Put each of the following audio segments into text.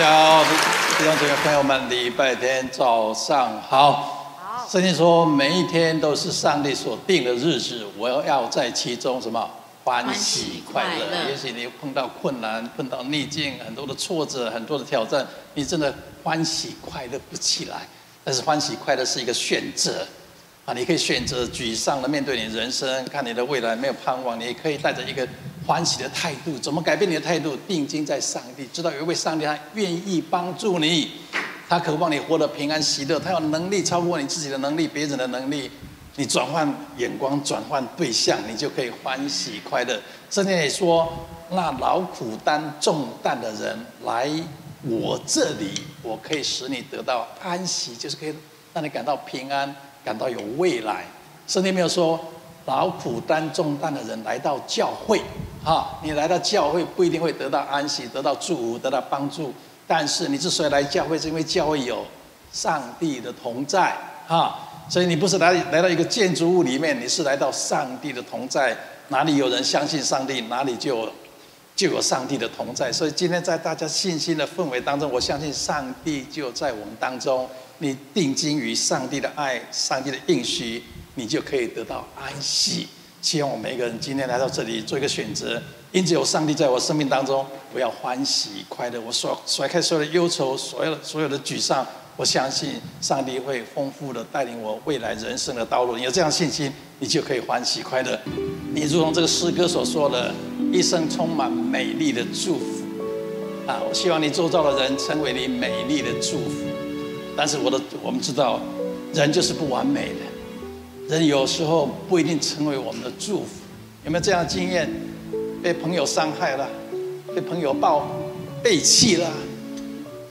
家好，弟兄姊妹朋友们，礼拜天早上好。好。圣经说，每一天都是上帝所定的日子，我要在其中什么欢喜快乐。欢喜快乐。也许你碰到困难，碰到逆境，很多的挫折，很多的挑战，你真的欢喜快乐不起来。但是欢喜快乐是一个选择。你可以选择沮丧的面对你人生，看你的未来没有盼望。你也可以带着一个欢喜的态度，怎么改变你的态度？定睛在上帝，知道有一位上帝，他愿意帮助你，他渴望你活得平安喜乐，他有能力超过你自己的能力、别人的能力。你转换眼光，转换对象，你就可以欢喜快乐。圣经也说，那劳苦担重担的人来我这里，我可以使你得到安息，就是可以让你感到平安。感到有未来，圣经没有说劳苦担重担的人来到教会，哈，你来到教会不一定会得到安息、得到祝福、得到帮助。但是你之所以来教会，是因为教会有上帝的同在，哈，所以你不是来来到一个建筑物里面，你是来到上帝的同在。哪里有人相信上帝，哪里就就有上帝的同在。所以今天在大家信心的氛围当中，我相信上帝就在我们当中。你定睛于上帝的爱，上帝的应许，你就可以得到安息。希望我们每一个人今天来到这里做一个选择，因此有上帝在我生命当中，我要欢喜快乐，我甩甩开所有的忧愁，所有的所有的沮丧。我相信上帝会丰富的带领我未来人生的道路。你有这样信心，你就可以欢喜快乐。你如同这个诗歌所说的，一生充满美丽的祝福。啊，我希望你周遭的人成为你美丽的祝福。但是我的我们知道，人就是不完美的，人有时候不一定成为我们的祝福。有没有这样的经验？被朋友伤害了，被朋友抱背弃了，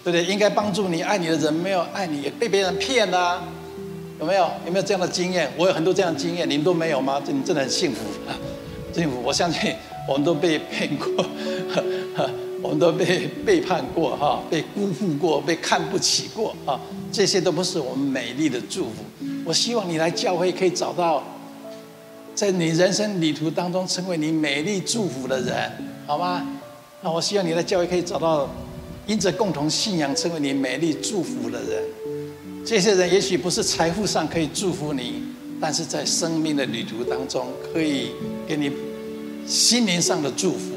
对不对？应该帮助你、爱你的人没有爱你，也被别人骗了，有没有？有没有这样的经验？我有很多这样的经验，你们都没有吗？你真的很幸福啊，幸福！我相信我们都被骗过。我们都被背叛过哈，被辜负过，被看不起过啊，这些都不是我们美丽的祝福。我希望你来教会可以找到，在你人生旅途当中成为你美丽祝福的人，好吗？那我希望你在教会可以找到，因着共同信仰成为你美丽祝福的人。这些人也许不是财富上可以祝福你，但是在生命的旅途当中可以给你心灵上的祝福。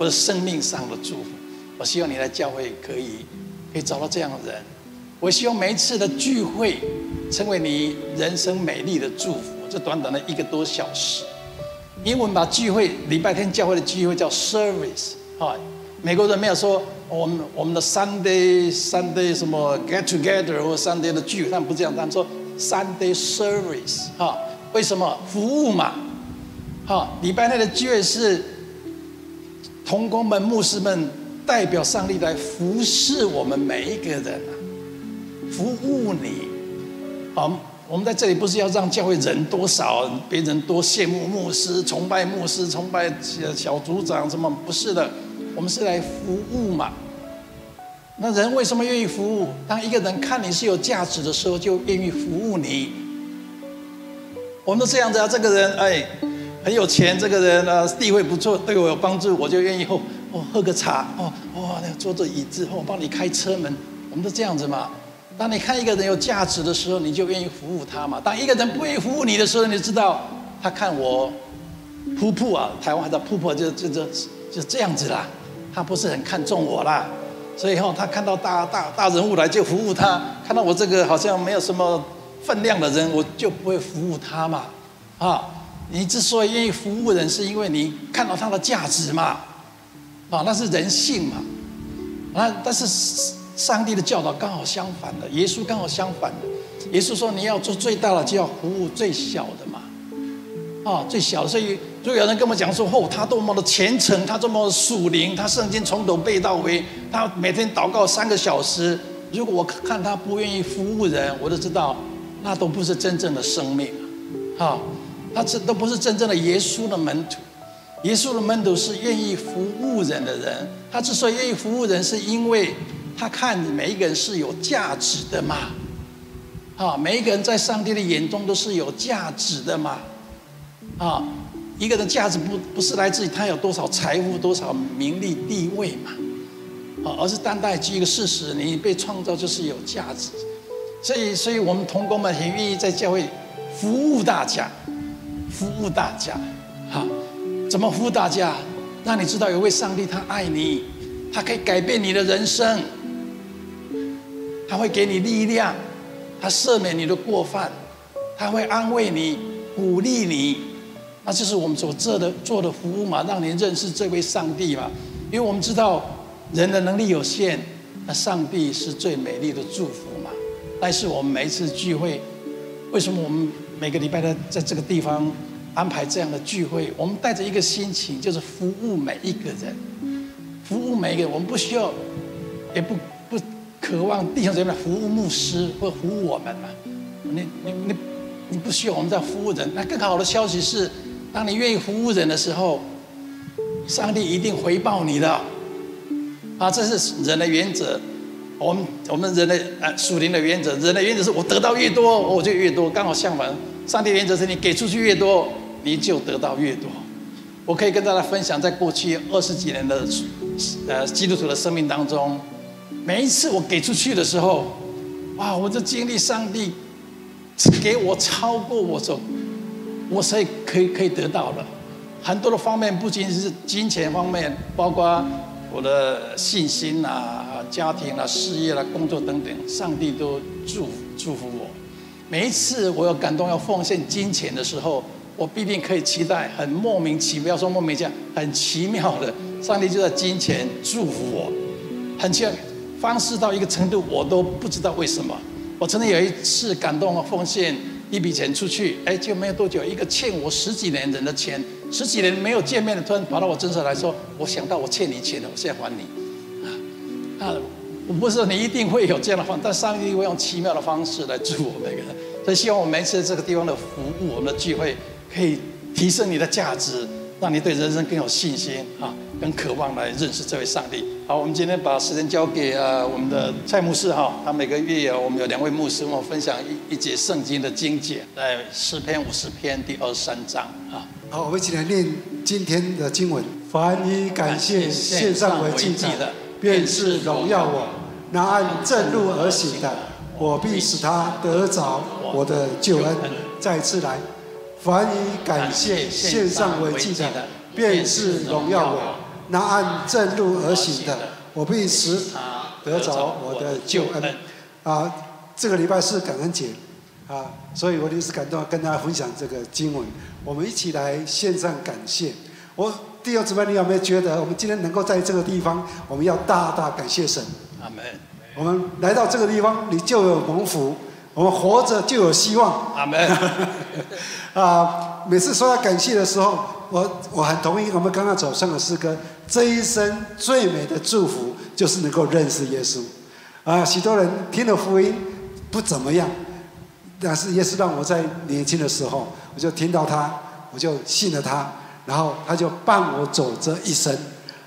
或者生命上的祝福，我希望你来教会可以可以找到这样的人。我希望每一次的聚会成为你人生美丽的祝福。这短短的一个多小时，英文把聚会礼拜天教会的聚会叫 service 啊。美国人没有说我们我们的 Sunday Sunday 什么 get together 或 Sunday 的聚会，他们不这样，他们说 Sunday service 哈。为什么服务嘛？哈，礼拜天的聚会是。同工们、牧师们代表上帝来服侍我们每一个人，服务你。好，我们在这里不是要让教会人多少，别人多羡慕牧师、崇拜牧师、崇拜小组长什么？不是的，我们是来服务嘛。那人为什么愿意服务？当一个人看你是有价值的时候，就愿意服务你。我们都这样子啊，这个人哎。很有钱，这个人呢，地位不错，对我有帮助，我就愿意哦哦喝个茶哦哦，坐坐椅子哦，帮你开车门，我们都这样子嘛。当你看一个人有价值的时候，你就愿意服务他嘛。当一个人不愿意服务你的时候，你就知道他看我噗噗啊，台湾话叫噗噗，就就就就这样子啦。他不是很看重我啦，所以后他看到大大大人物来就服务他，看到我这个好像没有什么分量的人，我就不会服务他嘛，啊。你之所以愿意服务人，是因为你看到他的价值嘛？啊，那是人性嘛？啊，但是上帝的教导刚好相反的，耶稣刚好相反的。耶稣说：“你要做最大的，就要服务最小的嘛。”啊，最小的。所以，如果有人跟我讲说：“哦，他多么的虔诚，他这么的属灵，他圣经从头背到尾，他每天祷告三个小时。”如果我看他不愿意服务人，我就知道那都不是真正的生命啊。他这都不是真正的耶稣的门徒，耶稣的门徒是愿意服务人的人。他之所以愿意服务人，是因为他看你每一个人是有价值的嘛。啊，每一个人在上帝的眼中都是有价值的嘛。啊，一个人价值不不是来自于他有多少财富、多少名利地位嘛。啊，而是单单举一个事实，你被创造就是有价值。所以，所以我们同工们很愿意在教会服务大家，服务大家。好，怎么服务大家？让你知道有位上帝他爱你，他可以改变你的人生，他会给你力量，他赦免你的过犯，他会安慰你、鼓励你。那就是我们所做的做的服务嘛，让你认识这位上帝嘛。因为我们知道人的能力有限，那上帝是最美丽的祝福嘛。但是我们每一次聚会，为什么我们每个礼拜的在这个地方安排这样的聚会？我们带着一个心情，就是服务每一个人，服务每一个人。我们不需要，也不不渴望弟兄姊妹服务牧师或服务我们嘛。你你你你不需要我们在服务人。那更好的消息是，当你愿意服务人的时候，上帝一定回报你的。啊，这是人的原则。我们我们人的呃属灵的原则，人的原则是我得到越多，我就越多。刚好相反，上帝原则是你给出去越多，你就得到越多。我可以跟大家分享，在过去二十几年的呃基督徒的生命当中，每一次我给出去的时候，哇，我就经历上帝给我超过我所我所以可以可以得到的很多的方面，不仅是金钱方面，包括我的信心啊。家庭啊、事业啊、工作等等，上帝都祝祝福我。每一次我有感动要奉献金钱的时候，我必定可以期待很莫名其妙，说莫名其妙，很奇妙的，上帝就在金钱祝福我，很奇妙，方式到一个程度，我都不知道为什么。我曾经有一次感动要奉献一笔钱出去，哎，就没有多久，一个欠我十几年人的钱，十几年没有见面的，突然跑到我身上来说，我想到我欠你钱了，我现在还你。啊，我不是说你一定会有这样的方，但上帝会用奇妙的方式来祝福每个人。所以希望我们每次这个地方的服务，我们的聚会可以提升你的价值，让你对人生更有信心啊，更渴望来认识这位上帝。好，我们今天把时间交给啊我们的蔡牧师哈，他每个月啊，我们有两位牧师，我分享一一节圣经的经解，在诗篇五十篇第二十三章啊。好，我们一起来念今天的经文。凡以感谢献上为祭的。便是荣耀我，那按正路而行的，我必使他得着我的救恩。再次来，凡以感谢献上为祭的，便是荣耀我，那按正路而行的，我必使他得着我的救恩。啊，这个礼拜是感恩节，啊，所以我就是感动跟大家分享这个经文，我们一起来献上感谢。我。弟兄姊妹，你有没有觉得我们今天能够在这个地方，我们要大大感谢神。阿门。我们来到这个地方，你就有蒙福；我们活着就有希望。阿门。啊，每次说要感谢的时候，我我很同意我们刚刚走上的诗歌。这一生最美的祝福就是能够认识耶稣。啊，许多人听了福音不怎么样，但是耶稣让我在年轻的时候，我就听到他，我就信了他。然后他就伴我走这一生，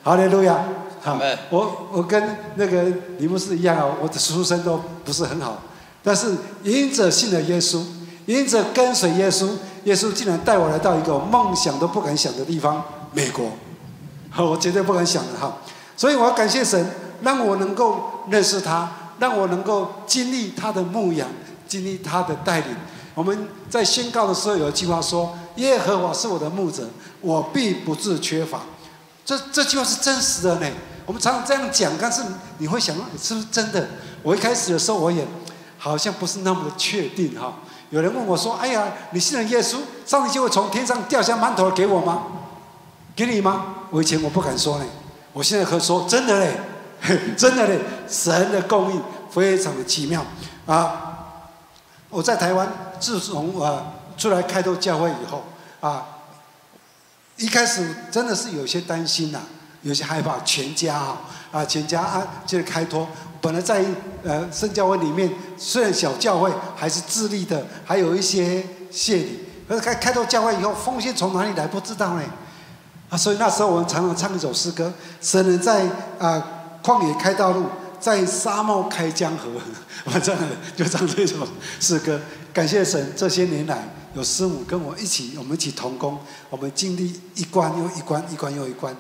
哈利路亚。好，我我跟那个李牧师一样啊，我的出身都不是很好，但是因着信了耶稣，因着跟随耶稣，耶稣竟然带我来到一个梦想都不敢想的地方——美国。我绝对不敢想的哈。所以我要感谢神，让我能够认识他，让我能够经历他的牧养，经历他的带领。我们在宣告的时候有一句话说：“耶和华是我的牧者。”我必不致缺乏，这这句话是真实的呢。我们常常这样讲，但是你会想，是不是真的？我一开始的时候，我也好像不是那么的确定哈。有人问我说：“哎呀，你信了耶稣，上帝就会从天上掉下馒头给我吗？给你吗？”我以前我不敢说呢，我现在可以说真的嘞，真的嘞，神的供应非常的奇妙啊！我在台湾自从我出来开拓教会以后啊。一开始真的是有些担心呐、有些害怕，全家啊啊，全家啊，就是开拓。本来在呃圣教会里面，虽然小教会，还是自立的，还有一些谢礼。可是开开拓教会以后，奉献从哪里来不知道呢？啊，所以那时候我们常常唱一首诗歌：神人在啊旷野开道路，在沙漠开江河。我真的就唱这首诗歌，感谢神这些年来。有师母跟我一起，我们一起同工，我们经历一关又一关，一关又一关，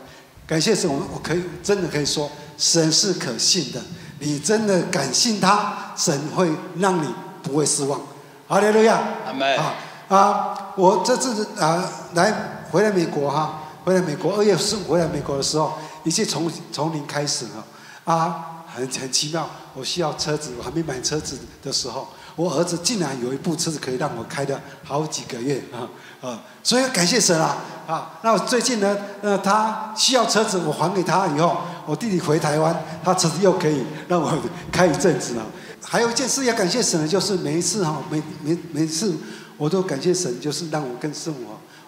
感谢神，我我可以真的可以说，神是可信的。你真的敢信他，神会让你不会失望。哈利路亚，阿门。啊啊！我这次啊来回来美国哈，回来美国二月十五回来美国的时候，一切从从零开始了啊，很很奇妙。我需要车子，我还没买车子的时候，我儿子竟然有一部车子可以让我开的好几个月啊啊！所以感谢神啊啊！那我最近呢，呃，他需要车子，我还给他以后。我弟弟回台湾，他车子又可以让我开一阵子了。还有一件事要感谢神的，就是每一次哈，每每每次我都感谢神，就是让我跟师母，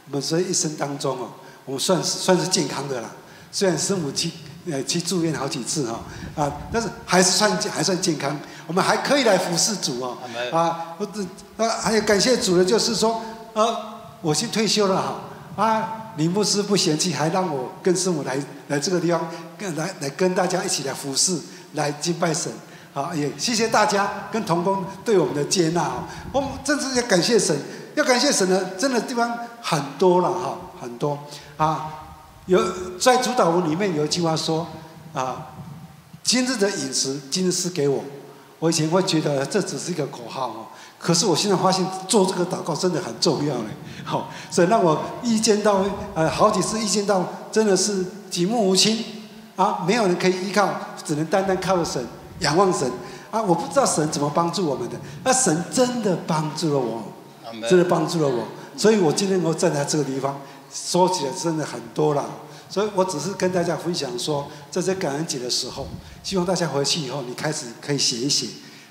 我们这一生当中哦，我们算是算是健康的啦。虽然师母去呃去住院好几次哈啊，但是还是算还算健康，我们还可以来服侍主哦啊，我这啊还有感谢主的，就是说呃，我先退休了哈啊。林牧师不嫌弃，还让我跟师母来来这个地方，跟来来跟大家一起来服侍，来敬拜神。好，也谢谢大家跟同工对我们的接纳哦。我们真是要感谢神，要感谢神呢，真的地方很多了哈，很多啊。有在主祷文里面有一句话说啊，今日的饮食，今日赐给我。我以前会觉得这只是一个口号哦。可是我现在发现做这个祷告真的很重要嘞，好，所以让我遇见到呃好几次遇见到真的是举目无亲啊，没有人可以依靠，只能单单靠神仰望神啊！我不知道神怎么帮助我们的，那神真的帮助了我，真的帮助了我，所以我今天我站在这个地方，说起来真的很多了，所以我只是跟大家分享说，在这感恩节的时候，希望大家回去以后你开始可以写一写，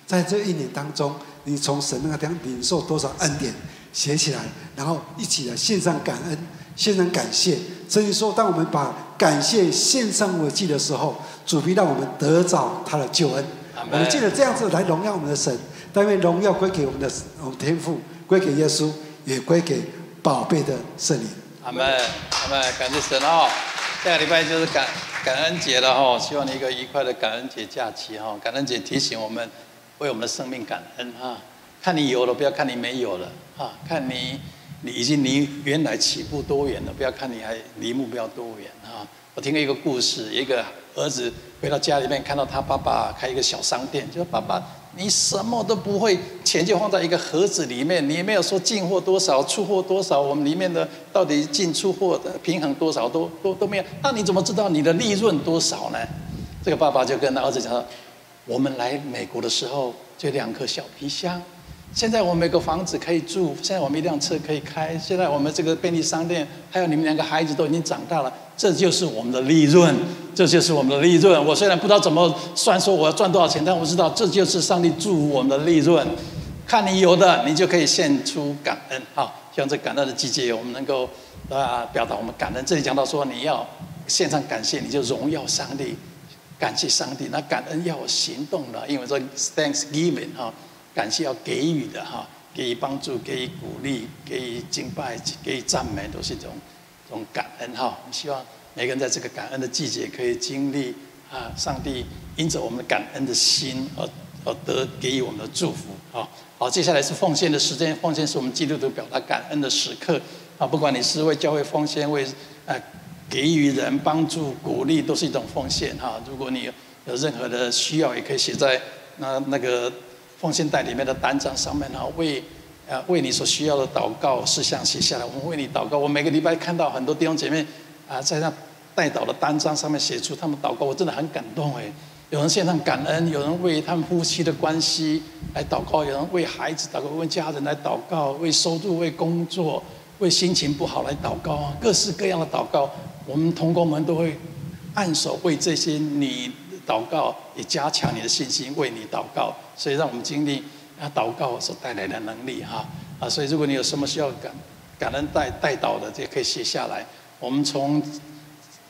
在这一年当中。你从神那个地方领受多少恩典，写起来，然后一起来献上感恩，献上感谢。所以说，当我们把感谢献上我祭的时候，主必让我们得着他的救恩。我们记得这样子来荣耀我们的神，但愿荣耀归给我们的我们天父，归给耶稣，也归给宝贝的圣灵。阿门，阿门，感谢神哦。下个礼拜就是感感恩节了哈，希望你一个愉快的感恩节假期哈。感恩节提醒我们。为我们的生命感恩啊！看你有了，不要看你没有了啊！看你，你已经离原来起步多远了，不要看你还离目标多远啊！我听过一个故事，一个儿子回到家里面，看到他爸爸开一个小商店，就说：“爸爸，你什么都不会，钱就放在一个盒子里面，你也没有说进货多少，出货多少，我们里面的到底进出货的平衡多少都都都没有，那你怎么知道你的利润多少呢？”这个爸爸就跟他儿子讲说。我们来美国的时候就两颗小皮箱，现在我们有个房子可以住，现在我们一辆车可以开，现在我们这个便利商店，还有你们两个孩子都已经长大了，这就是我们的利润，这就是我们的利润。我虽然不知道怎么算，说我要赚多少钱，但我知道这就是上帝祝福我们的利润。看你有的，你就可以献出感恩。好，希望这感恩的季节，我们能够啊表达我们感恩。这里讲到说，你要献上感谢，你就荣耀上帝。感谢上帝，那感恩要有行动的，因为说 Thanksgiving 哈，感谢要给予的哈，给予帮助，给予鼓励，给予敬拜，给予赞美，都是一种这种感恩哈。希望每个人在这个感恩的季节，可以经历啊，上帝因着我们感恩的心而而得给予我们的祝福啊。好，接下来是奉献的时间，奉献是我们基督徒表达感恩的时刻啊。不管你是为教会奉献，为呃。给予人帮助、鼓励都是一种奉献哈。如果你有任何的需要，也可以写在那那个奉献袋里面的单张上面哈。为呃为你所需要的祷告事项写下来，我们为你祷告。我每个礼拜看到很多弟兄姐妹啊，在那代祷的单张上面写出他们祷告，我真的很感动哎。有人献上感恩，有人为他们夫妻的关系来祷告，有人为孩子祷告，为家人来祷告，为收入、为工作、为心情不好来祷告，各式各样的祷告。我们同工们都会按手为这些你祷告，也加强你的信心，为你祷告，所以让我们经历啊祷告所带来的能力哈啊！所以如果你有什么需要感感恩带带祷的，也可以写下来。我们从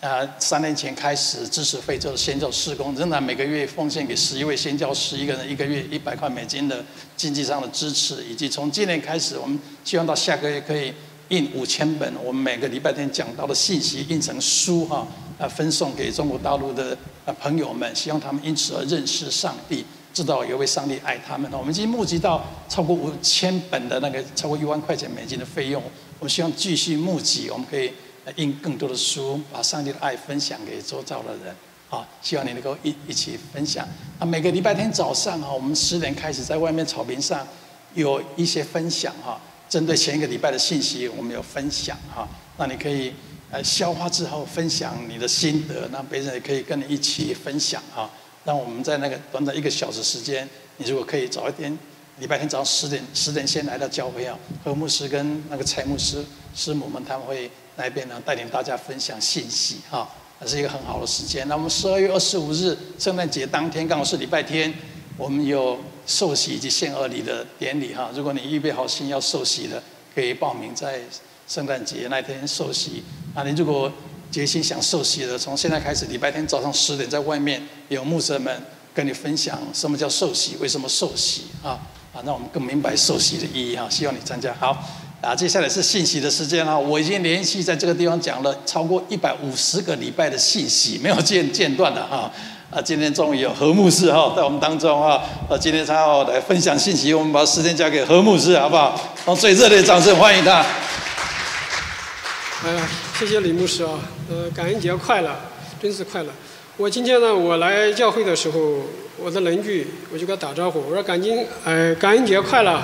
啊三年前开始支持非洲的宣教事工，仍然每个月奉献给十一位宣教师一个人一个月一百块美金的经济上的支持，以及从今年开始，我们希望到下个月可以。印五千本，我们每个礼拜天讲到的信息印成书哈，啊，分送给中国大陆的啊朋友们，希望他们因此而认识上帝，知道有位上帝爱他们。我们已经募集到超过五千本的那个超过一万块钱美金的费用，我们希望继续募集，我们可以印更多的书，把上帝的爱分享给周遭的人。啊，希望你能够一一起分享。啊，每个礼拜天早上啊，我们十点开始在外面草坪上有一些分享哈，针对前一个礼拜的信息，我们有分享哈。那你可以呃消化之后分享你的心得，那别人也可以跟你一起分享哈。让我们在那个短短一个小时时间，你如果可以早一点，礼拜天早上十点十点先来到教会啊，何牧师跟那个蔡牧师师母们他们会来边呢带领大家分享信息哈。是一个很好的时间。那我们十二月二十五日圣诞节当天，刚好是礼拜天，我们有受洗以及献儿礼的典礼哈。如果你预备好心要受洗的，可以报名在圣诞节那天受洗。那你如果决心想受洗的，从现在开始，礼拜天早上十点在外面有牧者们跟你分享什么叫受洗，为什么受洗啊？啊，让我们更明白受洗的意义哈。希望你参加好。啊，接下来是信息的时间哈，我已经连续在这个地方讲了超过一百五十个礼拜的信息，没有间间断的哈。啊今天终于有何牧师哈在我们当中哈，啊，今天他要来分享信息，我们把时间交给何牧师好不好？用最热烈的掌声欢迎他。哎呀，谢谢李牧师啊，呃，感恩节快乐，真是快乐。我今天呢，我来教会的时候，我的邻居我就给他打招呼，我说感恩，哎，感恩节快乐。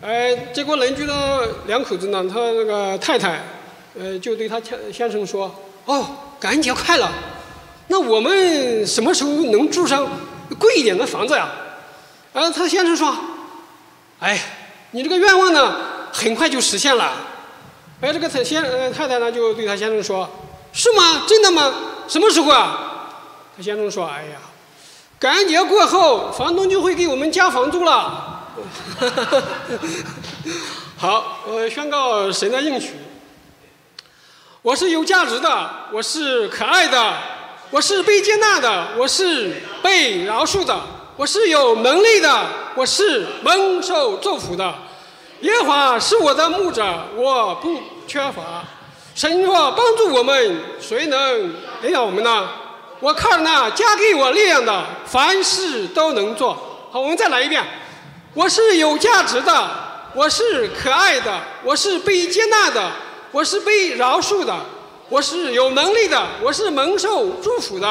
哎，结果邻居的两口子呢，他那个太太，呃，就对他先先生说：“哦，感恩节快乐。那我们什么时候能住上贵一点的房子呀？”啊，他先生说：“哎，你这个愿望呢，很快就实现了。”哎，这个太先呃太太呢，就对他先生说：“是吗？真的吗？什么时候啊？”他先生说：“哎呀，感恩节过后，房东就会给我们加房租了。”好，我宣告神的应许。我是有价值的，我是可爱的，我是被接纳的，我是被饶恕的，我是有能力的，我是蒙受祝福的。耶和华是我的牧者，我不缺乏。神若帮助我们，谁能领导我们呢？我靠那加给我力量的，凡事都能做。好，我们再来一遍。我是有价值的，我是可爱的，我是被接纳的，我是被饶恕的，我是有能力的，我是蒙受祝福的。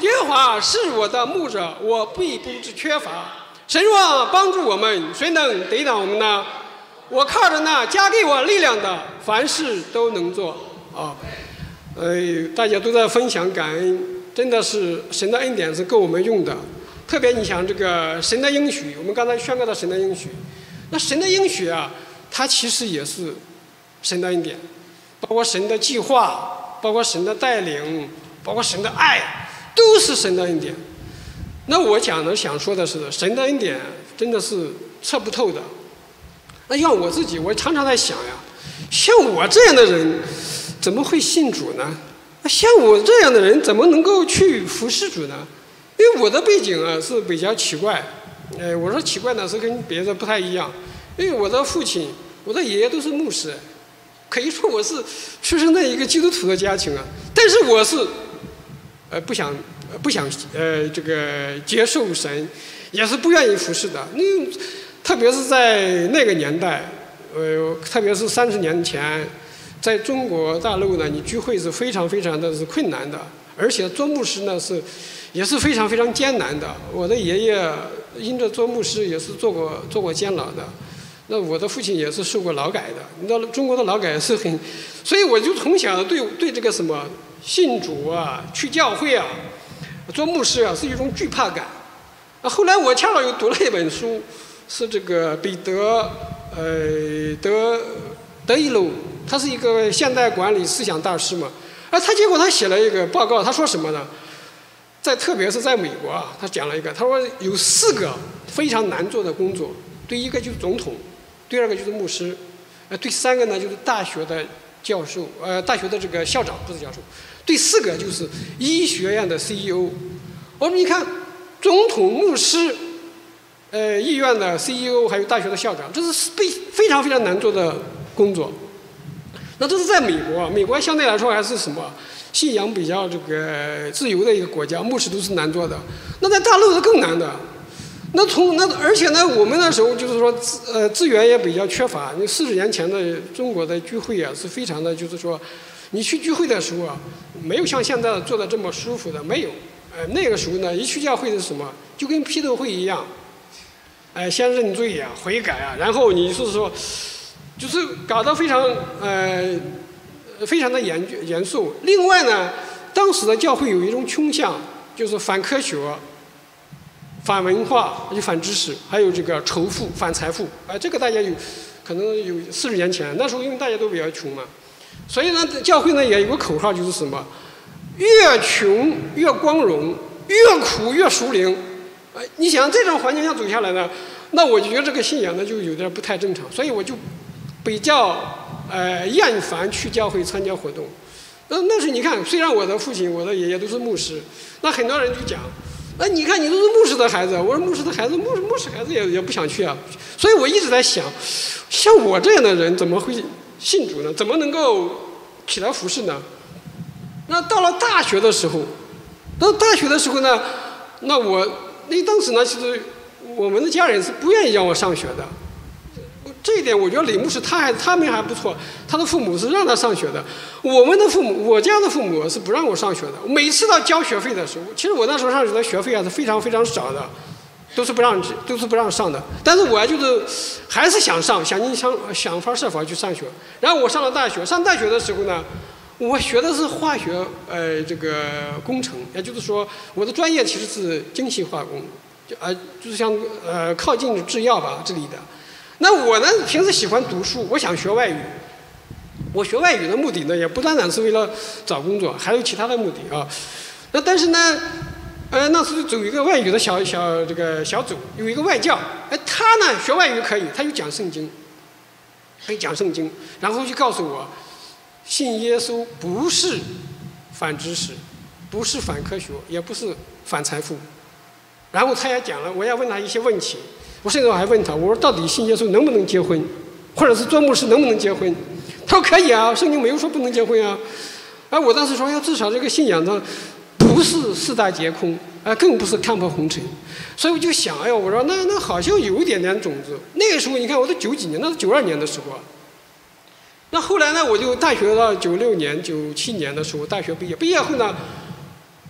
耶和华是我的牧者，我必不缺乏。神若帮助我们，谁能抵挡我们呢？我靠着那加给我力量的，凡事都能做。啊，呃，大家都在分享感恩，真的是神的恩典是够我们用的。特别你想这个神的应许，我们刚才宣告的神的应许，那神的应许啊，它其实也是神的恩典，包括神的计划，包括神的带领，包括神的爱，都是神的恩典。那我讲的想说的是，神的恩典真的是测不透的。那像我自己，我常常在想呀，像我这样的人，怎么会信主呢？像我这样的人，怎么能够去服侍主呢？因为我的背景啊是比较奇怪，哎，我说奇怪呢是跟别的不太一样，因为我的父亲、我的爷爷都是牧师，可以说我是出生在一个基督徒的家庭啊，但是我是，呃，不想不想呃这个接受神，也是不愿意服侍的。那特别是在那个年代，呃，特别是三十年前，在中国大陆呢，你聚会是非常非常的是困难的，而且做牧师呢是。也是非常非常艰难的。我的爷爷因着做牧师也是做过做过监牢的，那我的父亲也是受过劳改的。你知道中国的劳改是很，所以我就从小对对这个什么信主啊、去教会啊、做牧师啊是一种惧怕感。啊，后来我恰好又读了一本书，是这个彼得呃德德伊鲁，他是一个现代管理思想大师嘛。啊，他结果他写了一个报告，他说什么呢？在特别是在美国啊，他讲了一个，他说有四个非常难做的工作，第一个就是总统，第二个就是牧师，呃，第三个呢就是大学的教授，呃，大学的这个校长不是教授，第四个就是医学院的 CEO。我们你看，总统、牧师，呃，医院的 CEO，还有大学的校长，这是非非常非常难做的工作。那这是在美国，美国相对来说还是什么？信仰比较这个自由的一个国家，牧师都是难做的。那在大陆是更难的。那从那而且呢，我们那时候就是说资呃资源也比较缺乏。你四十年前的中国的聚会啊，是非常的，就是说，你去聚会的时候啊，没有像现在做的这么舒服的，没有。呃，那个时候呢，一去教会是什么，就跟批斗会一样，哎、呃，先认罪啊，悔改啊，然后你是说，就是搞得非常呃，非常的严严肃。另外呢，当时的教会有一种倾向，就是反科学。反文化，就反知识，还有这个仇富，反财富。哎，这个大家有，可能有四十年前，那时候因为大家都比较穷嘛，所以呢，教会呢也有个口号，就是什么，越穷越光荣，越苦越属灵。哎，你想这种环境下走下来呢，那我就觉得这个信仰呢就有点不太正常，所以我就比较呃厌烦去教会参加活动。那那是你看，虽然我的父亲、我的爷爷都是牧师，那很多人就讲。那你看，你都是牧师的孩子，我说牧师的孩子，牧牧师孩子也也不想去啊，所以我一直在想，像我这样的人怎么会信主呢？怎么能够起来服侍呢？那到了大学的时候，到大学的时候呢，那我那当时呢，其实我们的家人是不愿意让我上学的。这一点我觉得李牧师他还他们还不错，他的父母是让他上学的。我们的父母，我家的父母是不让我上学的。每次到交学费的时候，其实我那时候上学的学费啊是非常非常少的，都是不让都是不让上的。但是我就是还是想上，想尽想想方设法去上学。然后我上了大学，上大学的时候呢，我学的是化学呃这个工程，也就是说我的专业其实是精细化工，就呃就是像呃靠近制药吧这里的。那我呢，平时喜欢读书，我想学外语。我学外语的目的呢，也不单单是为了找工作，还有其他的目的啊。那但是呢，呃，那时候走一个外语的小小这个小组，有一个外教，哎，他呢学外语可以，他就讲圣经，可以讲圣经，然后就告诉我，信耶稣不是反知识，不是反科学，也不是反财富。然后他也讲了，我要问他一些问题。我甚至我还问他，我说到底信耶稣能不能结婚，或者是做牧师能不能结婚？他说可以啊，圣经没有说不能结婚啊。哎，我当时说，要至少这个信仰呢，不是四大皆空，啊，更不是看破红尘。所以我就想，哎呦，我说那那好像有一点点种子。那个时候你看，我都九几年，那是九二年的时候。那后来呢，我就大学到九六年、九七年的时候，大学毕业，毕业后呢，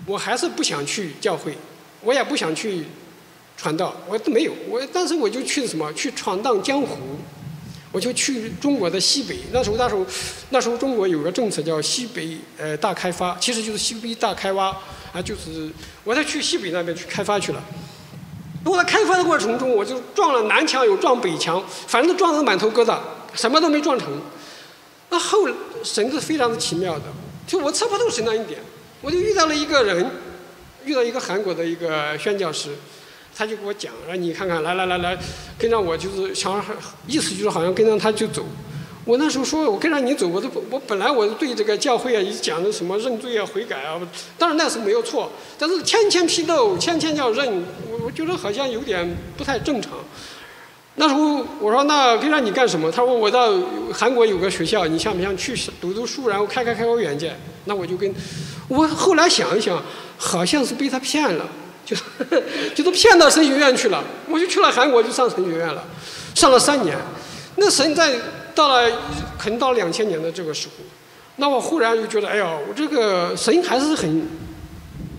我还是不想去教会，我也不想去。传道，我都没有，我当时我就去什么，去闯荡江湖，我就去中国的西北。那时候，那时候，那时候中国有个政策叫西北呃大开发，其实就是西北大开挖啊，就是我在去西北那边去开发去了。我在开发的过程中，我就撞了南墙，又撞北墙，反正都撞得满头疙瘩，什么都没撞成。那后神是非常的奇妙的，就我测不透神那一点，我就遇到了一个人，遇到一个韩国的一个宣教师。他就给我讲，让你看看，来来来来，跟着我就是想，意思就是好像跟着他就走。我那时候说，我跟着你走，我都我本来我对这个教会啊，一讲的什么认罪啊、悔改啊，当然那是没有错。但是天天批斗，天天要认，我我觉得好像有点不太正常。那时候我说，那跟着你干什么？他说我到韩国有个学校，你想不想去读读书，然后开开开我眼界？那我就跟，我后来想一想，好像是被他骗了。就 就都骗到神学院去了，我就去了韩国，就上神学院了，上了三年。那神在到了可能到两千年的这个时候，那我忽然就觉得，哎呦，我这个神还是很，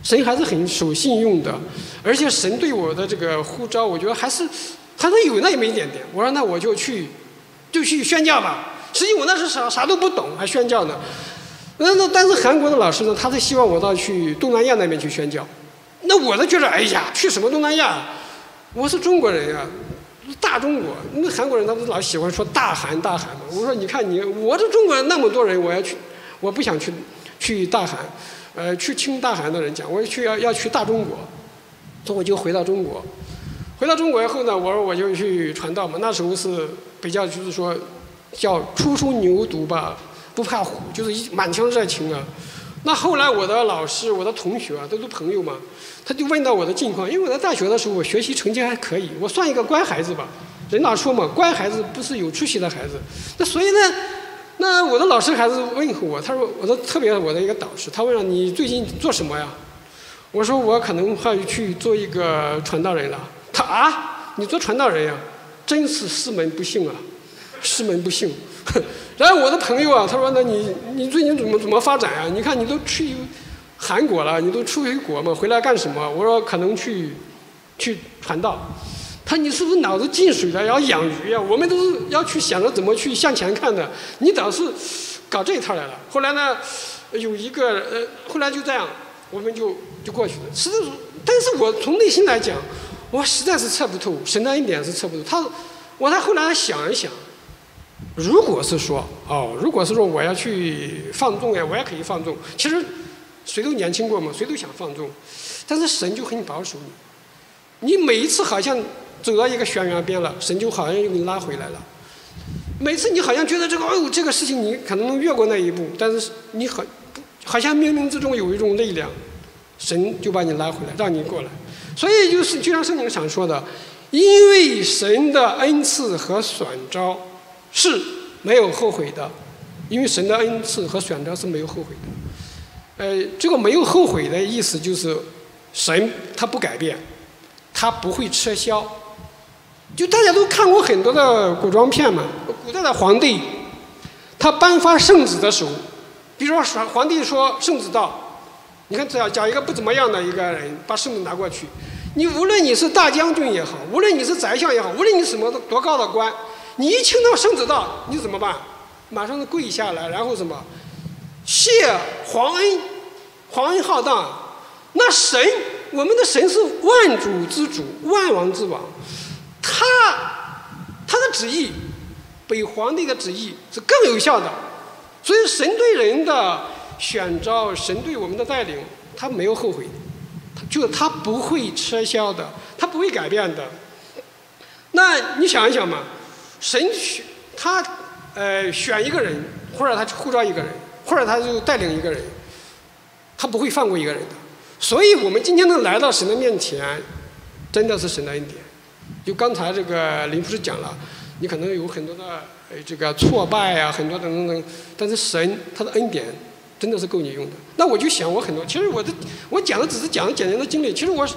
神还是很守信用的，而且神对我的这个呼召，我觉得还是还是有那么一点点。我说那我就去，就去宣教吧。实际我那时候啥啥都不懂，还宣教呢。那那但是韩国的老师呢，他是希望我到去东南亚那边去宣教。那我都觉得，哎呀，去什么东南亚？我是中国人呀，大中国。那韩国人他不是老喜欢说大韩大韩吗？我说你看你，我这中国人那么多人，我要去，我不想去，去大韩，呃，去听大韩的人讲，我去要要去大中国，所以我就回到中国。回到中国以后呢，我说我就去传道嘛。那时候是比较就是说，叫初生牛犊吧，不怕虎，就是一满腔热情啊。那后来我的老师、我的同学啊，都是朋友嘛，他就问到我的近况，因为我在大学的时候，我学习成绩还可以，我算一个乖孩子吧。人哪说嘛，乖孩子不是有出息的孩子。那所以呢，那我的老师还是问候我，他说，我的特别我的一个导师，他问了你最近做什么呀？我说我可能会去做一个传道人了。他啊，你做传道人呀、真是四门不幸啊，师门不幸。然后我的朋友啊，他说：“那你你最近怎么怎么发展啊？你看你都去韩国了，你都出回国嘛，回来干什么？”我说：“可能去去传道。”他：“你是不是脑子进水了？要养鱼呀？我们都是要去想着怎么去向前看的，你倒是搞这一套来了。”后来呢，有一个呃，后来就这样，我们就就过去了。实际，但是我从内心来讲，我实在是测不透，神的一点是测不透。他，我再后来想一想。如果是说哦，如果是说我要去放纵呀，我也可以放纵。其实谁都年轻过嘛，谁都想放纵，但是神就很保守你。你每一次好像走到一个悬崖边了，神就好像又给你拉回来了。每次你好像觉得这个哦，这个事情你可能能越过那一步，但是你很好像冥冥之中有一种力量，神就把你拉回来，让你过来。所以就是就像圣经上说的，因为神的恩赐和选召。是没有后悔的，因为神的恩赐和选择是没有后悔的。呃，这个没有后悔的意思就是，神他不改变，他不会撤销。就大家都看过很多的古装片嘛，古代的皇帝，他颁发圣旨的时候，比如说皇帝说圣旨到，你看只要讲一个不怎么样的一个人把圣旨拿过去，你无论你是大将军也好，无论你是宰相也好，无论你什么多高的官。你一听到圣旨到，你怎么办？马上就跪下来，然后什么？谢皇恩，皇恩浩荡。那神，我们的神是万主之主，万王之王，他他的旨意比皇帝的旨意是更有效的。所以神对人的选召，神对我们的带领，他没有后悔，就是他不会撤销的，他不会改变的。那你想一想嘛。神选他，呃，选一个人，或者他呼召一个人，或者他就带领一个人，他不会放过一个人的。所以我们今天能来到神的面前，真的是神的恩典。就刚才这个林牧师讲了，你可能有很多的这个挫败啊，很多等等等，但是神他的恩典真的是够你用的。那我就想，我很多，其实我的我讲的只是讲简单的经历，其实我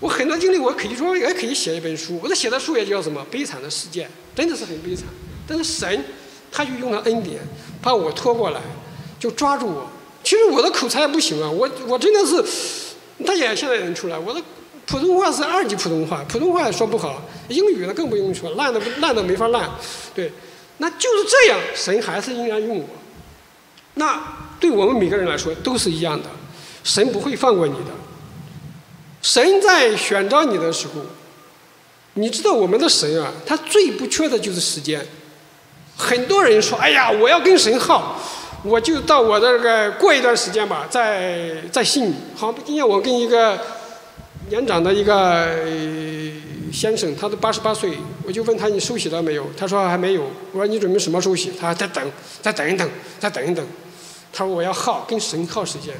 我很多经历，我可以说也可以写一本书。我的写的书也叫什么？悲惨的世界。真的是很悲惨，但是神，他就用了恩典把我拖过来，就抓住我。其实我的口才也不行啊，我我真的是，大家也现在能出来，我的普通话是二级普通话，普通话也说不好，英语呢更不用说，烂的烂的没法烂。对，那就是这样，神还是应该用我。那对我们每个人来说都是一样的，神不会放过你的。神在选召你的时候。你知道我们的神啊，他最不缺的就是时间。很多人说：“哎呀，我要跟神耗，我就到我的这个过一段时间吧，再再信你。”好，今天我跟一个年长的一个先生，他都八十八岁，我就问他：“你受洗了没有？”他说：“还没有。”我说：“你准备什么时候洗？”他说：“再等，再等一等，再等一等。”他说：“我要耗，跟神耗时间。”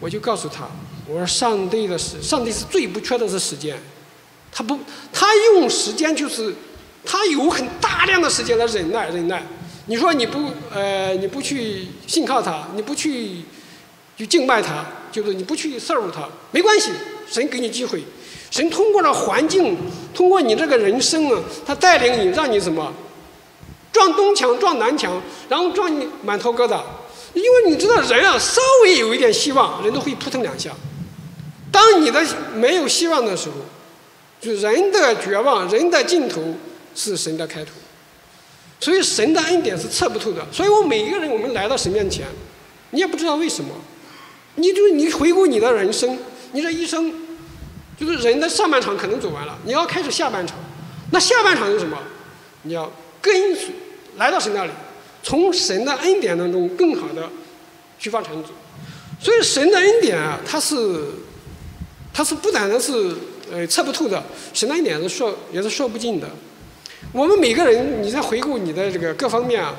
我就告诉他：“我说上帝的时，上帝是最不缺的是时间。”他不，他用时间就是，他有很大量的时间来忍耐忍耐。你说你不呃你不去信靠他，你不去去敬拜他，就是你不去 serve 他，没关系，神给你机会，神通过了环境，通过你这个人生啊，他带领你，让你什么撞东墙撞南墙，然后撞你满头疙瘩。因为你知道人啊，稍微有一点希望，人都会扑腾两下。当你的没有希望的时候。就人的绝望，人的尽头是神的开头，所以神的恩典是测不透的。所以我每一个人，我们来到神面前，你也不知道为什么，你就你回顾你的人生，你这一生，就是人的上半场可能走完了，你要开始下半场，那下半场是什么？你要跟随来到神那里，从神的恩典当中更好的去发展走。所以神的恩典啊，它是，它是不单单是。呃，测不透的，神的恩典是说也是说不尽的。我们每个人，你在回顾你的这个各方面啊，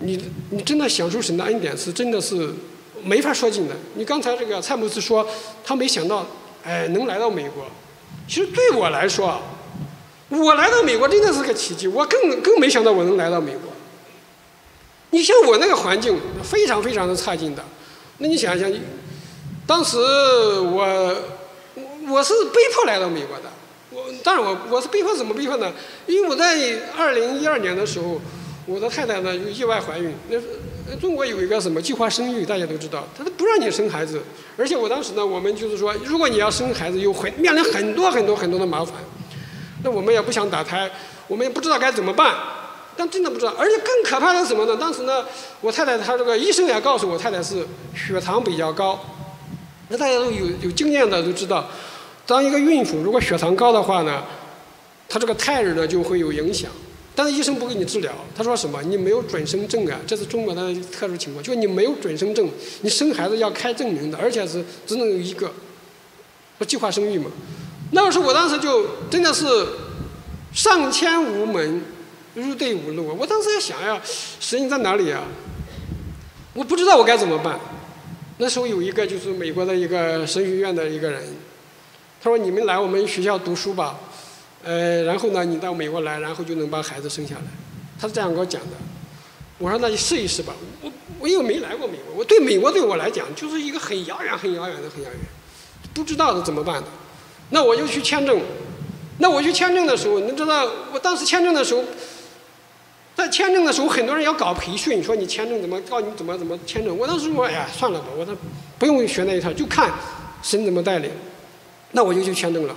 你你真的享受神的恩典是真的是没法说尽的。你刚才这个蔡牧师说，他没想到，哎，能来到美国。其实对我来说啊，我来到美国真的是个奇迹。我更更没想到我能来到美国。你像我那个环境，非常非常的差劲的。那你想想，当时我。我是被迫来到美国的，我当然我我是被迫怎么被迫呢？因为我在二零一二年的时候，我的太太呢就意外怀孕。那中国有一个什么计划生育，大家都知道，他都不让你生孩子。而且我当时呢，我们就是说，如果你要生孩子，有很面临很多很多很多的麻烦。那我们也不想打胎，我们也不知道该怎么办。但真的不知道，而且更可怕的是什么呢？当时呢，我太太她这个医生也告诉我，太太是血糖比较高。那大家都有有经验的都知道。当一个孕妇如果血糖高的话呢，她这个胎儿呢就会有影响。但是医生不给你治疗，他说什么？你没有准生证啊，这是中国的特殊情况，就你没有准生证，你生孩子要开证明的，而且是只能有一个，不计划生育嘛。那个时候我当时就真的是上千无门，入队无路。我当时在想呀，神经在哪里呀？我不知道我该怎么办。那时候有一个就是美国的一个神学院的一个人。他说：“你们来我们学校读书吧，呃，然后呢，你到美国来，然后就能把孩子生下来。”他是这样跟我讲的。我说：“那你试一试吧。”我我又没来过美国，我对美国对我来讲就是一个很遥远、很遥远的、很遥远，不知道的怎么办的。那我就去签证。那我去签证的时候，你知道，我当时签证的时候，在签证的时候，很多人要搞培训，说你签证怎么告你怎么怎么签证。我当时说：“哎呀，算了吧，我说不用学那一套，就看神怎么带领。”那我就去签证了。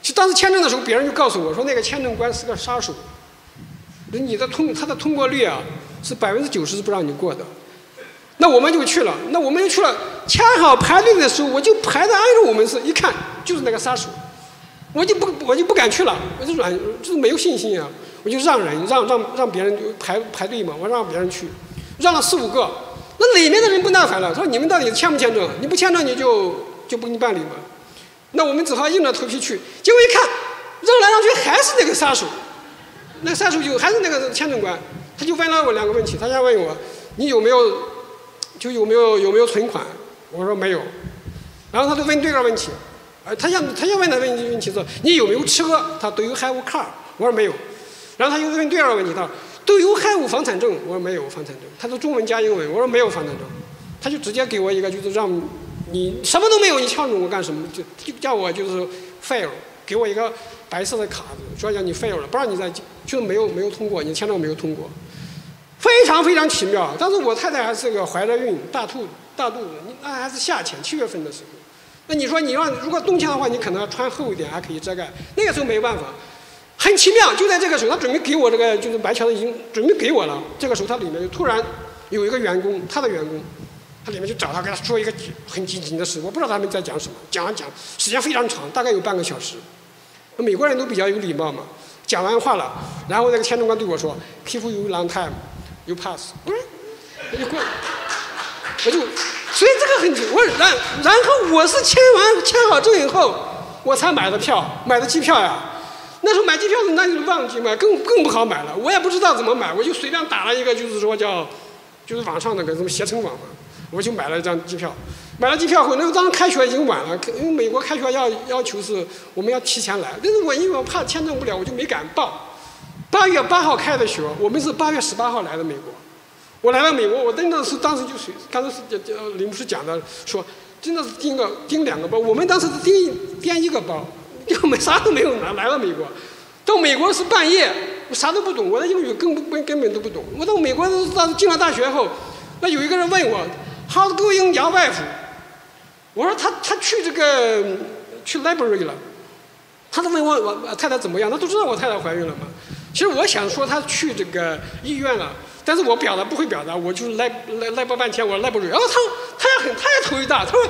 其当时签证的时候，别人就告诉我说，那个签证官是个杀手。那你的通他的通过率啊，是百分之九十是不让你过的。那我们就去了。那我们就去了，签好排队的时候，我就排着挨着我们是一看就是那个杀手，我就不我就不敢去了，我就软就是没有信心啊，我就让人让让让别人排排队嘛，我让别人去，让了四五个。那里面的人不耐烦了，说你们到底签不签证？你不签证你就就不给你办理嘛。那我们只好硬着头皮去，结果一看，让来让去还是那个杀手，那个杀手就还是那个签证官，他就问了我两个问题，他先问我，你有没有，就有没有有没有存款？我说没有，然后他就问第二个问题，呃，他想他想问的问题问题是，你有没有车？他 Do you have car？我说没有，然后他又问第二个问题，他说 Do you have 房产证？我说没有房产证，他说中文加英文，我说没有房产证，他就直接给我一个就是让。你什么都没有，你呛着我干什么？就就叫我就是 fail，给我一个白色的卡子，说叫你 fail 了，不让你再就是没有没有通过，你签证没有通过，非常非常奇妙。但是我太太还是个怀着孕大肚大肚子，那还是夏天七月份的时候，那你说你让如果冬天的话，你可能穿厚一点还可以遮盖。那个时候没办法，很奇妙，就在这个时候，他准备给我这个就是白条子已经准备给我了，这个时候他里面就突然有一个员工，他的员工。他里面就找他，跟他说一个很紧急的事，我不知道他们在讲什么，讲啊讲，时间非常长，大概有半个小时。美国人都比较有礼貌嘛，讲完话了，然后那个签证官对我说：“Keep you long time, you pass。”我说：“我就过，我就，所以这个很紧。我然然后我是签完签好证以后，我才买的票，买的机票呀。那时候买机票那就忘记买，更更不好买了。我也不知道怎么买，我就随便打了一个，就是说叫，就是网上那个什么携程网嘛。我就买了一张机票，买了机票后，那个当时开学已经晚了，因为美国开学要要求是我们要提前来，但是我因为我怕签证不了，我就没敢报。八月八号开的学，我们是八月十八号来的美国。我来到美国，我真的是当时就是，刚才是叫林牧师讲的，说真的是订个订两个包，我们当时是订订一个包，我们啥都没有拿，来了美国。到美国是半夜，我啥都不懂，我的英语根本根本都不懂。我到美国当时进了大学后，那有一个人问我。How going, your wife？我说他他去这个去 library 了，他都问我我太太怎么样？他都知道我太太怀孕了嘛。其实我想说他去这个医院了，但是我表达不会表达，我就赖赖赖不半天，我说 library。然后他他也很他也头一大，他说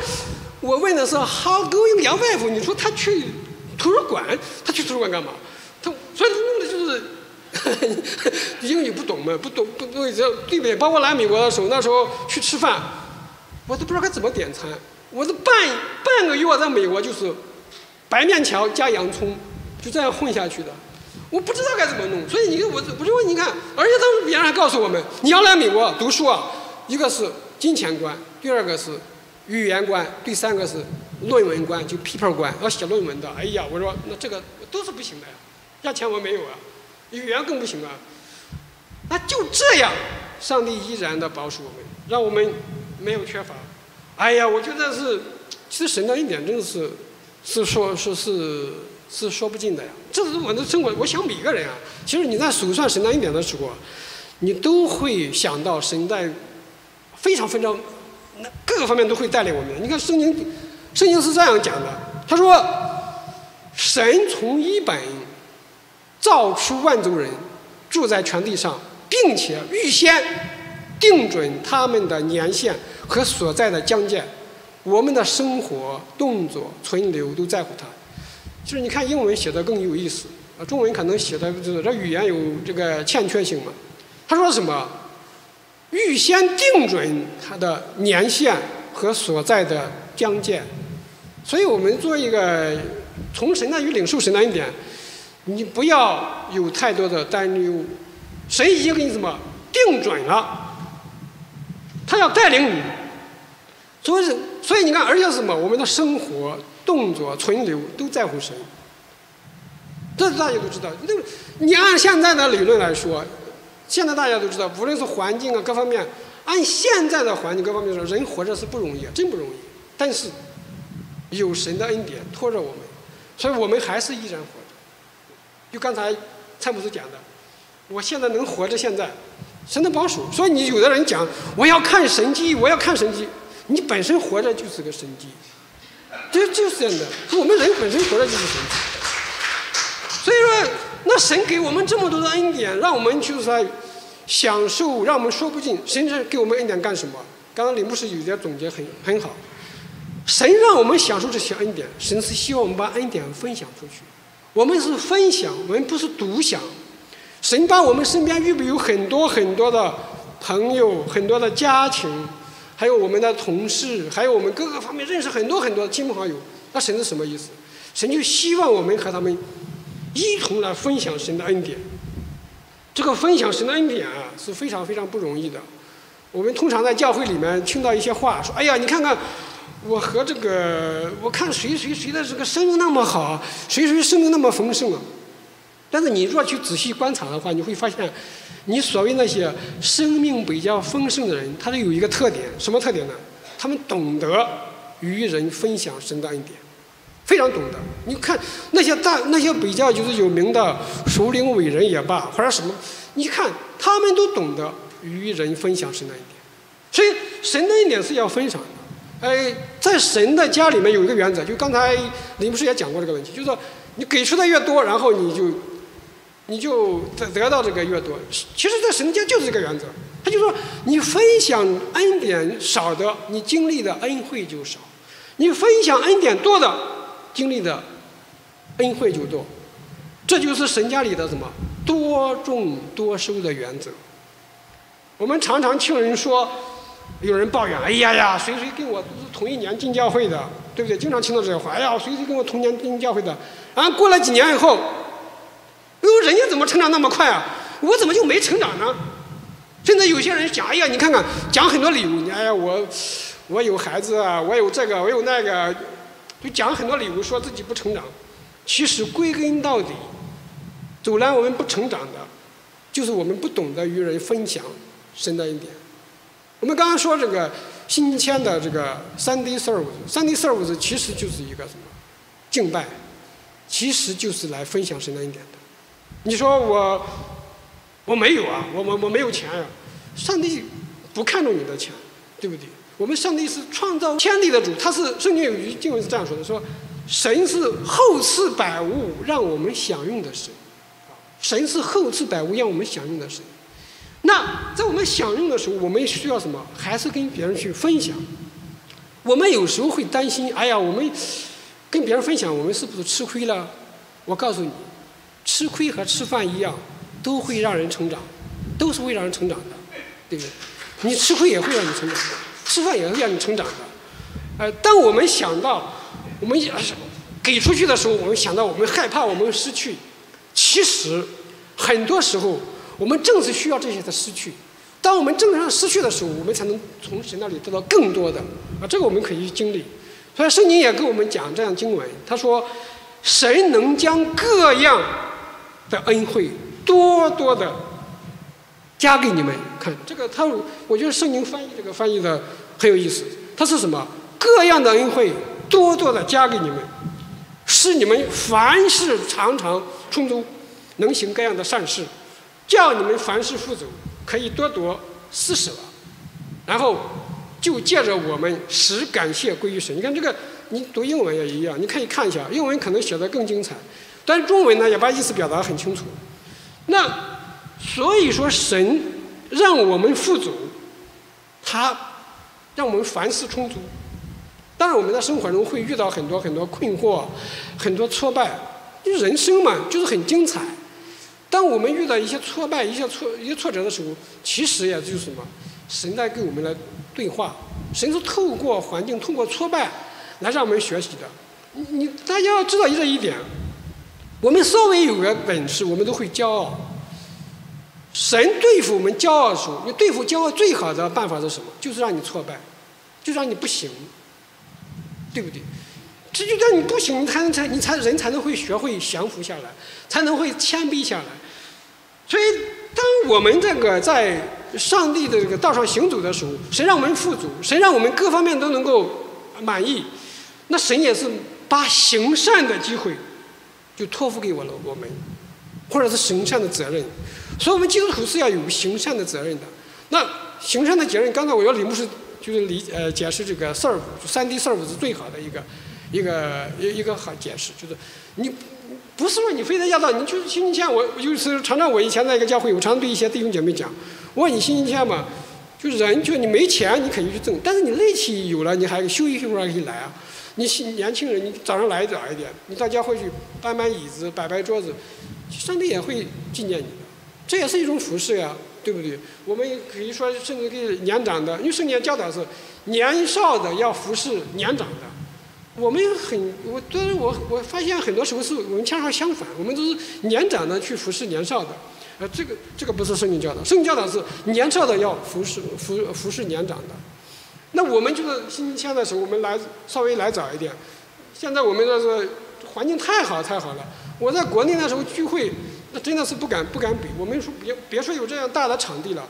我问的是 How going, your wife？你说他去图书馆，他去图书馆干嘛？他所以弄的就是。英语不懂嘛，不懂不不这对比，包括来美国的时候，那时候去吃饭，我都不知道该怎么点餐。我这半半个月在美国就是白面条加洋葱，就这样混下去的。我不知道该怎么弄，所以你看我我就问你看，而且当时别人还告诉我们，你要来美国读书啊，一个是金钱观，第二个是语言观，第三个是论文观，就 paper 观，要写论文的。哎呀，我说那这个都是不行的呀，要钱我没有啊。语言更不行啊！那就这样，上帝依然的保守我们，让我们没有缺乏。哎呀，我觉得是，其实神的一点真的是，是说，说是是说不尽的呀。这是我的生活。我想每个人啊，其实你在数算神的恩典的时候，你都会想到神在非常非常那各个方面都会带领我们。你看圣经，圣经是这样讲的，他说：“神从一本造出万族人，住在全地上，并且预先定准他们的年限和所在的疆界。”我们的生活、动作、存留都在乎他。就是你看英文写的更有意思，啊，中文可能写的这这语言有这个欠缺性嘛。他说什么？预先定准他的年限和所在的疆界。所以我们做一个从神那与领受神的恩典，你不要有太多的担忧，神已经给你什么定准了，他要带领你。所以，所以你看，而且什么？我们的生活、动作、存留都在乎神。这大家都知道。那你按现在的理论来说，现在大家都知道，无论是环境啊各方面，按现在的环境各方面说，人活着是不容易，真不容易。但是有神的恩典托着我们，所以我们还是依然活着。就刚才蔡牧师讲的，我现在能活着，现在神的保守。所以你有的人讲，我要看神迹，我要看神迹。你本身活着就是个神迹，就就是这样的。我们人本身活着就是神迹。所以说，那神给我们这么多的恩典，让我们就是在享受，让我们说不尽。神是给我们恩典干什么？刚刚李牧师有点总结很很好。神让我们享受这些恩典，神是希望我们把恩典分享出去。我们是分享，我们不是独享。神把我们身边预备有很多很多的朋友，很多的家庭。还有我们的同事，还有我们各个方面认识很多很多的亲朋好友，那神是什么意思？神就希望我们和他们一同来分享神的恩典。这个分享神的恩典啊，是非常非常不容易的。我们通常在教会里面听到一些话，说：“哎呀，你看看我和这个，我看谁谁谁的这个生命那么好，谁谁生命那么丰盛啊。”但是你若去仔细观察的话，你会发现。你所谓那些生命比较丰盛的人，他都有一个特点，什么特点呢？他们懂得与人分享神的恩典，非常懂得。你看那些大那些比较就是有名的熟灵伟人也罢，或者什么，你看他们都懂得与人分享神的恩典。所以神的恩典是要分享的。哎，在神的家里面有一个原则，就刚才林牧师也讲过这个问题，就是说你给出的越多，然后你就。你就得得到这个越多，其实，在神家就是这个原则。他就说，你分享恩典少的，你经历的恩惠就少；你分享恩典多的，经历的恩惠就多。这就是神家里的什么多种多收的原则。我们常常听人说，有人抱怨：“哎呀呀，谁谁跟我都是同一年进教会的，对不对？”经常听到这个话：“哎呀，谁谁跟我同年进教会的。”然后过了几年以后。都，人家怎么成长那么快啊？我怎么就没成长呢？甚至有些人讲，哎呀，你看看，讲很多理由，你哎呀，我我有孩子啊，我有这个，我有那个，就讲很多理由，说自己不成长。其实归根到底，阻拦我们不成长的，就是我们不懂得与人分享神的恩典。我们刚刚说这个新签的这个三 D service，Sunday service 其实就是一个什么敬拜，其实就是来分享神的恩典的。你说我我没有啊，我我我没有钱呀、啊。上帝不看重你的钱，对不对？我们上帝是创造天地的主，他是圣经有一句经文是这样说的：说神是厚赐百物让我们享用的神，神是厚赐百物让我们享用的神。那在我们享用的时候，我们需要什么？还是跟别人去分享。我们有时候会担心，哎呀，我们跟别人分享，我们是不是吃亏了？我告诉你。吃亏和吃饭一样，都会让人成长，都是会让人成长的，对不对？你吃亏也会让你成长，吃饭也会让你成长的。呃，当我们想到我们给出去的时候，我们想到我们害怕我们失去，其实很多时候我们正是需要这些的失去。当我们正常失去的时候，我们才能从神那里得到更多的。啊，这个我们可以去经历。所以圣经也跟我们讲这样经文，他说：“神能将各样。”的恩惠多多的加给你们，看这个他，我觉得圣经翻译这个翻译的很有意思。它是什么？各样的恩惠多多的加给你们，使你们凡事常常充足，能行各样的善事，叫你们凡事富足，可以多多施舍。然后就借着我们使感谢归于神。你看这个，你读英文也一样，你可以看一下，英文可能写的更精彩，但中文呢也把意思表达很清楚。那所以说，神让我们富足，他让我们凡事充足。当然，我们在生活中会遇到很多很多困惑，很多挫败。人生嘛，就是很精彩。当我们遇到一些挫败、一些挫、一些挫折的时候，其实也就是什么？神在跟我们来对话。神是透过环境、通过挫败来让我们学习的。你你大家要知道这一点，我们稍微有个本事，我们都会骄傲。神对付我们骄傲的时候，你对付骄傲最好的办法是什么？就是让你挫败，就让你不行。对不对？这就叫你不行，你才能才你才人才能会学会降服下来，才能会谦卑下来。所以，当我们这个在上帝的这个道上行走的时候，谁让我们富足，谁让我们各方面都能够满意，那神也是把行善的机会就托付给我了我们，或者是行善的责任。所以，我们基督徒是要有行善的责任的。那行善的责任，刚才我要李牧师。就是理呃解释这个 serve 三 D serve 是最好的一个一个一一个好解释，就是你不是说你非得要到你就是星期天我就是常常我以前在一个教会，我常常对一些弟兄姐妹讲，我问你星期天嘛，就是人就你没钱你肯定去挣，但是你力气有了，你还休息一会儿可以来啊。你年轻人你早上来早一点，你到教会去搬搬椅子摆摆桌子，上帝也会纪念你，这也是一种服侍呀。对不对？我们可以说，甚至给年长的，因为圣经教导是年少的要服侍年长的。我们很，我但是我我发现很多时候是我们恰好相反，我们都是年长的去服侍年少的。呃，这个这个不是圣经教导，圣经教导是年少的要服侍服服侍年长的。那我们就是星期天的时候，我们来稍微来早一点。现在我们这是环境太好太好了。我在国内那时候聚会。那真的是不敢不敢比。我们说别别说有这样大的场地了，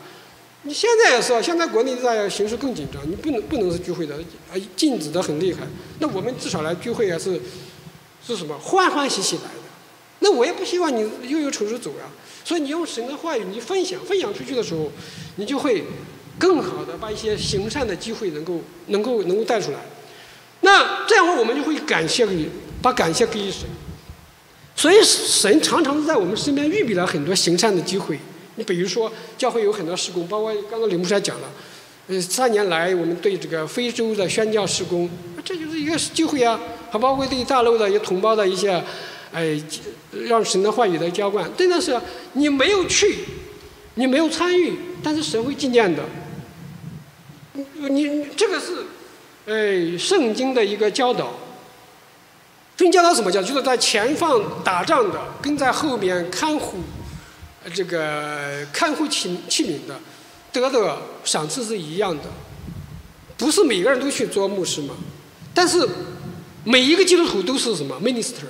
你现在也是啊。现在国内在形势更紧张，你不能不能是聚会的，啊，禁止的很厉害。那我们至少来聚会也是是什么欢欢喜喜来的。那我也不希望你又有愁愁走呀。所以你用神的话语，你分享分享出去的时候，你就会更好的把一些行善的机会能够能够能够带出来。那这样的话，我们就会感谢给把感谢给神。所以神常常在我们身边预备了很多行善的机会。你比如说，教会有很多事工，包括刚刚李牧师也讲了，呃，三年来我们对这个非洲的宣教事工，这就是一个机会啊。还包括对大陆的一些同胞的一些，哎，让神的话语的浇灌，真的是你没有去，你没有参与，但是神会纪念的。你这个是，哎，圣经的一个教导。圣经教导什么叫？就是在前方打仗的，跟在后面看护，这个看护器器皿的，得的赏赐是一样的。不是每个人都去做牧师嘛？但是每一个基督徒都是什么 minister？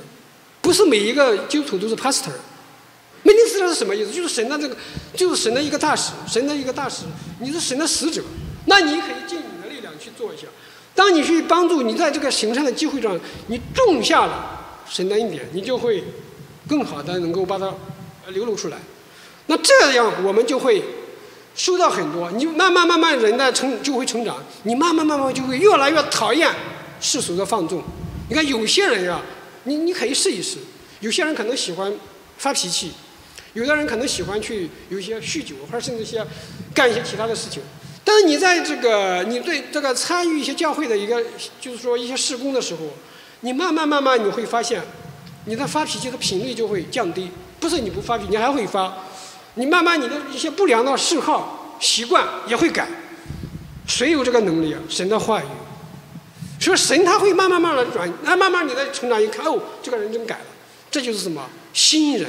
不是每一个基督徒都是 pastor。minister 是什么意思？就是神的这个，就是神的一个大使，神的一个大使，你是神的使者，那你可以尽你的力量去做一下。当你去帮助你在这个行善的机会上，你种下了神的恩典，你就会更好的能够把它流露出来。那这样我们就会收到很多，你慢慢慢慢人的成就会成长，你慢慢慢慢就会越来越讨厌世俗的放纵。你看有些人呀，你你可以试一试，有些人可能喜欢发脾气，有的人可能喜欢去有一些酗酒，或者甚至一些干一些其他的事情。但是你在这个，你对这个参与一些教会的一个，就是说一些事工的时候，你慢慢慢慢你会发现，你的发脾气的频率就会降低。不是你不发脾气，你还会发。你慢慢你的一些不良的嗜好习惯也会改。谁有这个能力啊？神的话语。所以神他会慢慢慢慢的转，那慢慢你的成长一看，哦，这个人真改了。这就是什么？新人。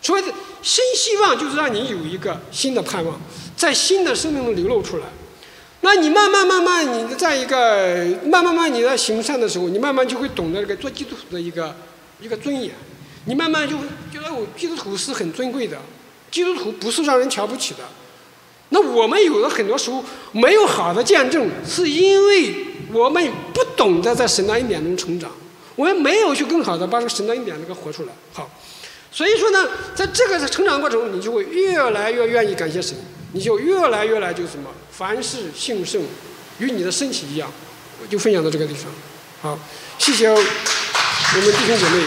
所谓的新希望，就是让你有一个新的盼望。在新的生命中流露出来，那你慢慢慢慢，你在一个慢慢慢你在行善的时候，你慢慢就会懂得这个做基督徒的一个一个尊严，你慢慢就会觉得我基督徒是很尊贵的，基督徒不是让人瞧不起的。那我们有的很多时候没有好的见证，是因为我们不懂得在神的恩典中成长，我们没有去更好的把这个神的恩典那个活出来。好，所以说呢，在这个成长过程中，你就会越来越愿意感谢神，你就越来越来就什么，凡事兴盛，与你的身体一样。我就分享到这个地方。好，谢谢我们弟兄姐妹。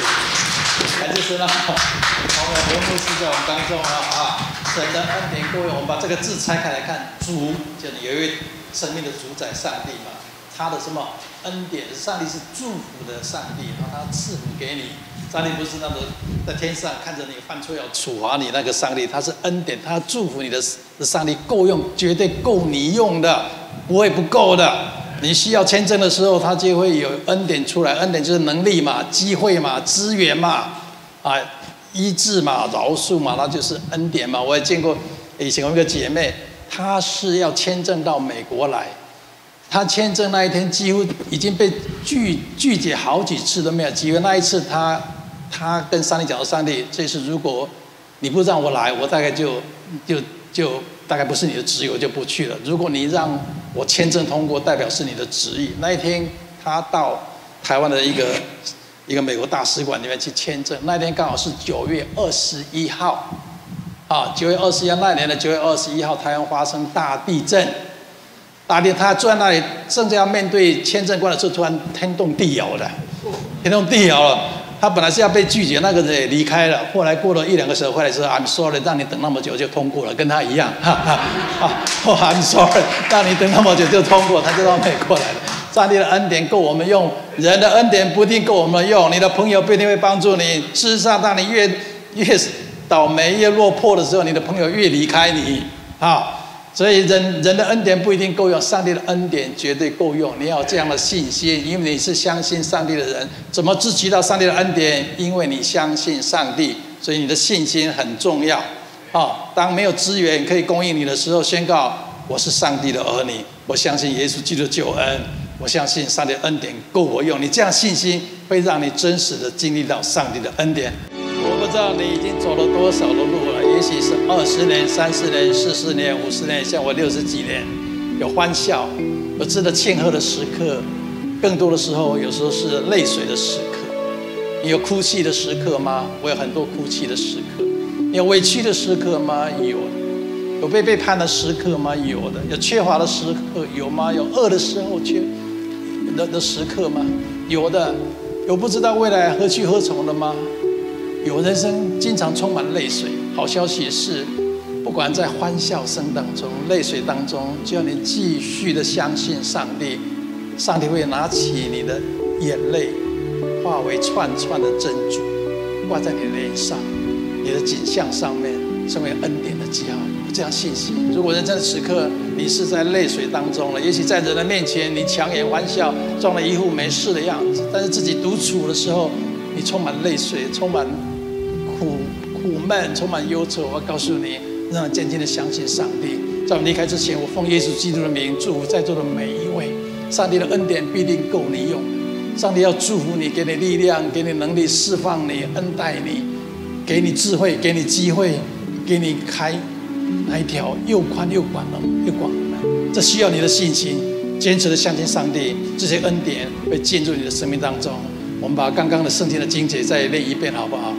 感谢神啊！好，我们活牧师在我们当中啊啊！神的恩典各位，我们把这个字拆开来看，主就是有一位生命的主宰上帝嘛，他的什么恩典？上帝是祝福的上帝，然后他赐福给你。上帝不是那个在天上看着你犯错要处罚你那个上帝，他是恩典，他祝福你的上帝够用，绝对够你用的，不会不够的。你需要签证的时候，他就会有恩典出来。恩典就是能力嘛、机会嘛、资源嘛，啊，医治嘛、饶恕嘛，那就是恩典嘛。我也见过以前有一个姐妹，她是要签证到美国来，她签证那一天几乎已经被拒拒绝好几次都没有机会。那一次她他跟上帝讲说：“上帝，这次如果你不让我来，我大概就就就。”大概不是你的旨意，我就不去了。如果你让我签证通过，代表是你的旨意。那一天，他到台湾的一个一个美国大使馆里面去签证。那一天刚好是九月二十一号，啊，九月二十一那年的九月二十一号，台湾发生大地震。大地，他坐在那里，正在要面对签证官的时候，突然天动地摇的，天动地摇了。他本来是要被拒绝，那个人也离开了。后来过了一两个时候，回来说：“I'm sorry，让你等那么久就通过了，跟他一样。”哈哈，啊，I'm sorry，让你等那么久就通过，他就到美国来了。上帝的恩典够我们用，人的恩典不一定够我们用。你的朋友不一定会帮助你。事实上，当你越越倒霉、越落魄的时候，你的朋友越离开你。啊。所以人人的恩典不一定够用，上帝的恩典绝对够用。你要有这样的信心，因为你是相信上帝的人。怎么支取到上帝的恩典？因为你相信上帝，所以你的信心很重要。啊，当没有资源可以供应你的时候，宣告我是上帝的儿女，我相信耶稣基督救恩，我相信上帝恩典够我用。你这样信心会让你真实的经历到上帝的恩典。我不知道你已经走了多少的路，也许是二十年、三十年、四十年、五十年，像我六十几年，有欢笑，有值得庆贺的时刻，更多的时候，有时候是泪水的时刻。你有哭泣的时刻吗？我有很多哭泣的时刻。你有委屈的时刻吗？有。有被背叛的时刻吗？有的。有缺乏的时刻有吗？有饿的时候缺的的时刻吗？有的。有不知道未来何去何从的吗？有人生经常充满泪水，好消息是，不管在欢笑声当中、泪水当中，只要你继续的相信上帝，上帝会拿起你的眼泪，化为串串的珍珠，挂在你的脸上、你的颈项上面，成为恩典的记号。这样信心。如果人生的时刻你是在泪水当中了，也许在人的面前你强颜欢笑，装了一副没事的样子，但是自己独处的时候，你充满泪水，充满。苦苦闷，充满忧愁。我告诉你，让我渐渐的相信上帝。在我离开之前，我奉耶稣基督的名祝福在座的每一位。上帝的恩典必定够你用。上帝要祝福你，给你力量，给你能力，释放你，恩待你，给你智慧，给你机会，给你开那一条又宽又广的又广。这需要你的信心，坚持的相信上帝，这些恩典会进入你的生命当中。我们把刚刚的圣经的经节再念一遍，好不好？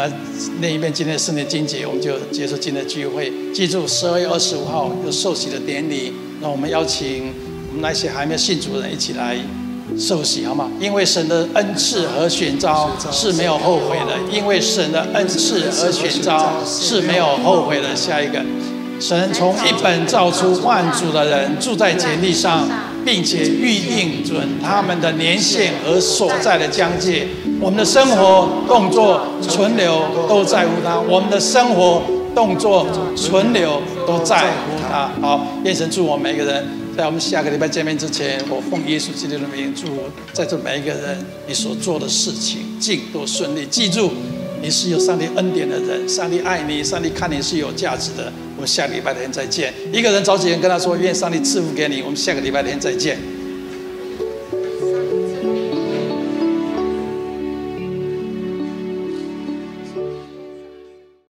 我们来念一遍今天的圣经经节，我们就结束今天的聚会。记住，十二月二十五号有受洗的典礼，那我们邀请我们那些还没有信主的人一起来受洗，好吗？因为神的恩赐和选召是没有后悔的，因为神的恩赐和选召是没有后悔的。下一个，神从一本造出万族的人，住在全地上，并且预定准他们的年限和所在的疆界。我们的生活、动作、存留都在乎他。我们的生活、动作、存留都在乎他。好，愿神祝我每一个人，在我们下个礼拜见面之前，我奉耶稣基督的名祝在座每一个人，你所做的事情尽都顺利。记住，你是有上帝恩典的人，上帝爱你，上帝看你是有价值的。我们下个礼拜天再见。一个人找几个人跟他说，愿上帝赐福给你。我们下个礼拜天再见。